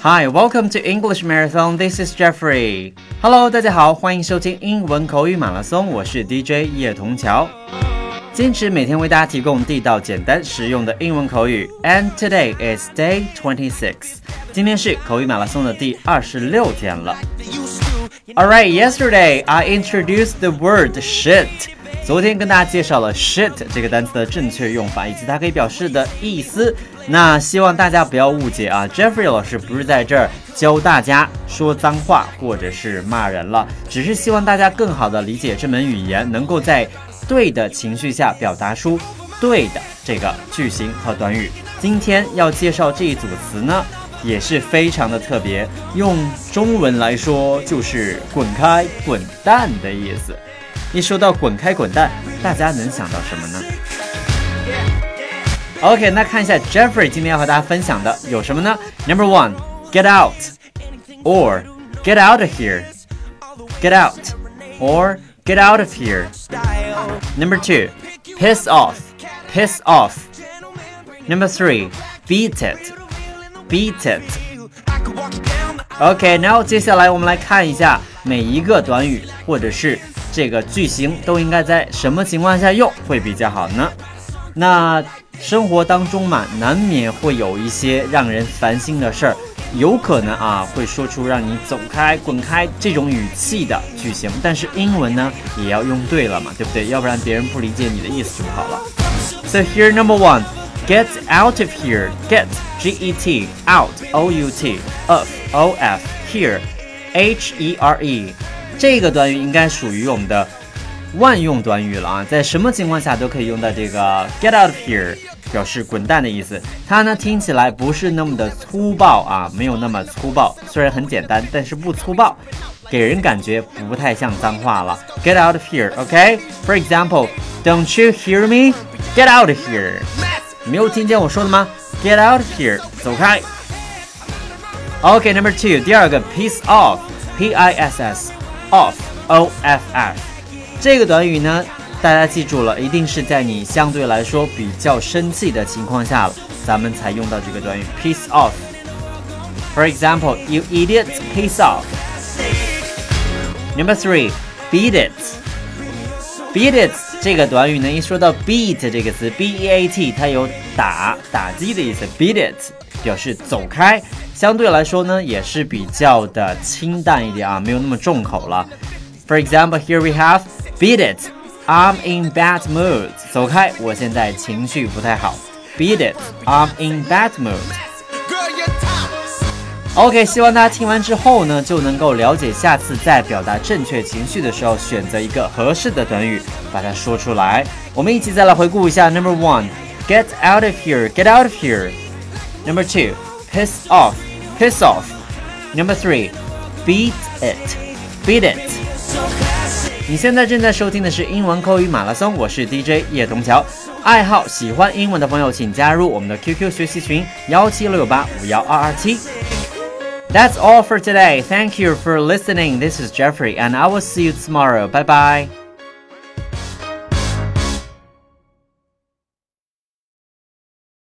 Hi, welcome to English Marathon. This is Jeffrey. Hello，大家好，欢迎收听英文口语马拉松。我是 DJ 叶童桥，坚持每天为大家提供地道、简单、实用的英文口语。And today is day twenty six. 今天是口语马拉松的第二十六天了。Alright, yesterday I introduced the word shit. 昨天跟大家介绍了 shit 这个单词的正确用法以及它可以表示的意思。那希望大家不要误解啊，Jeffrey 老师不是在这儿教大家说脏话或者是骂人了，只是希望大家更好的理解这门语言，能够在对的情绪下表达出对的这个句型和短语。今天要介绍这一组词呢，也是非常的特别，用中文来说就是“滚开”“滚蛋”的意思。一说到滚开滚蛋，大家能想到什么呢？OK，那看一下 Jeffrey 今天要和大家分享的有什么呢？Number one，get out，or get out of here，get out or get out of here. Number two, piss off, piss off. Number three, beat it, beat it. OK，然后接下来我们来看一下每一个短语或者是 这个句型都应该在什么情况下用会比较好呢？那生活当中嘛，难免会有一些让人烦心的事儿，有可能啊会说出让你走开、滚开这种语气的句型。但是英文呢也要用对了嘛，对不对？要不然别人不理解你的意思就不好了。So here number one, get out of here. Get, G-E-T, out, O-U-T, of, O-F, here, H-E-R-E. 这个短语应该属于我们的万用短语了啊，在什么情况下都可以用到这个 get out of here，表示滚蛋的意思。它呢听起来不是那么的粗暴啊，没有那么粗暴，虽然很简单，但是不粗暴，给人感觉不太像脏话了。Get out of here，OK？For example，Don't you hear me？Get out of here！没有听见我说的吗？Get out of here，走开。OK，Number two，第二个 piece off，P-I-S-S。o f f 这个短语呢，大家记住了，一定是在你相对来说比较生气的情况下了，咱们才用到这个短语 piece off。For example, you idiot, piece off. Number three, beat it. Beat it 这个短语呢，一说到 beat 这个词，b e a t，它有打、打击的意思。Beat it 表示走开。 相对来说呢，也是比较的清淡一点啊，没有那么重口了。For example, here we have beat it. I'm in bad mood. 走开，我现在情绪不太好。Beat it. I'm in bad mood. OK，希望大家听完之后呢，就能够了解下次在表达正确情绪的时候，选择一个合适的短语，把它说出来。我们一起再来回顾一下。Number one, get out of here. Get out of here. Number two, piss off. piss off. Number three, beat it, beat it. 你现在正在收听的是英文口语马拉松，我是 DJ 叶东桥。爱好喜欢英文的朋友，请加入我们的 QQ 学习群幺七六八五幺二二七。That's all for today. Thank you for listening. This is Jeffrey, and I will see you tomorrow. Bye bye.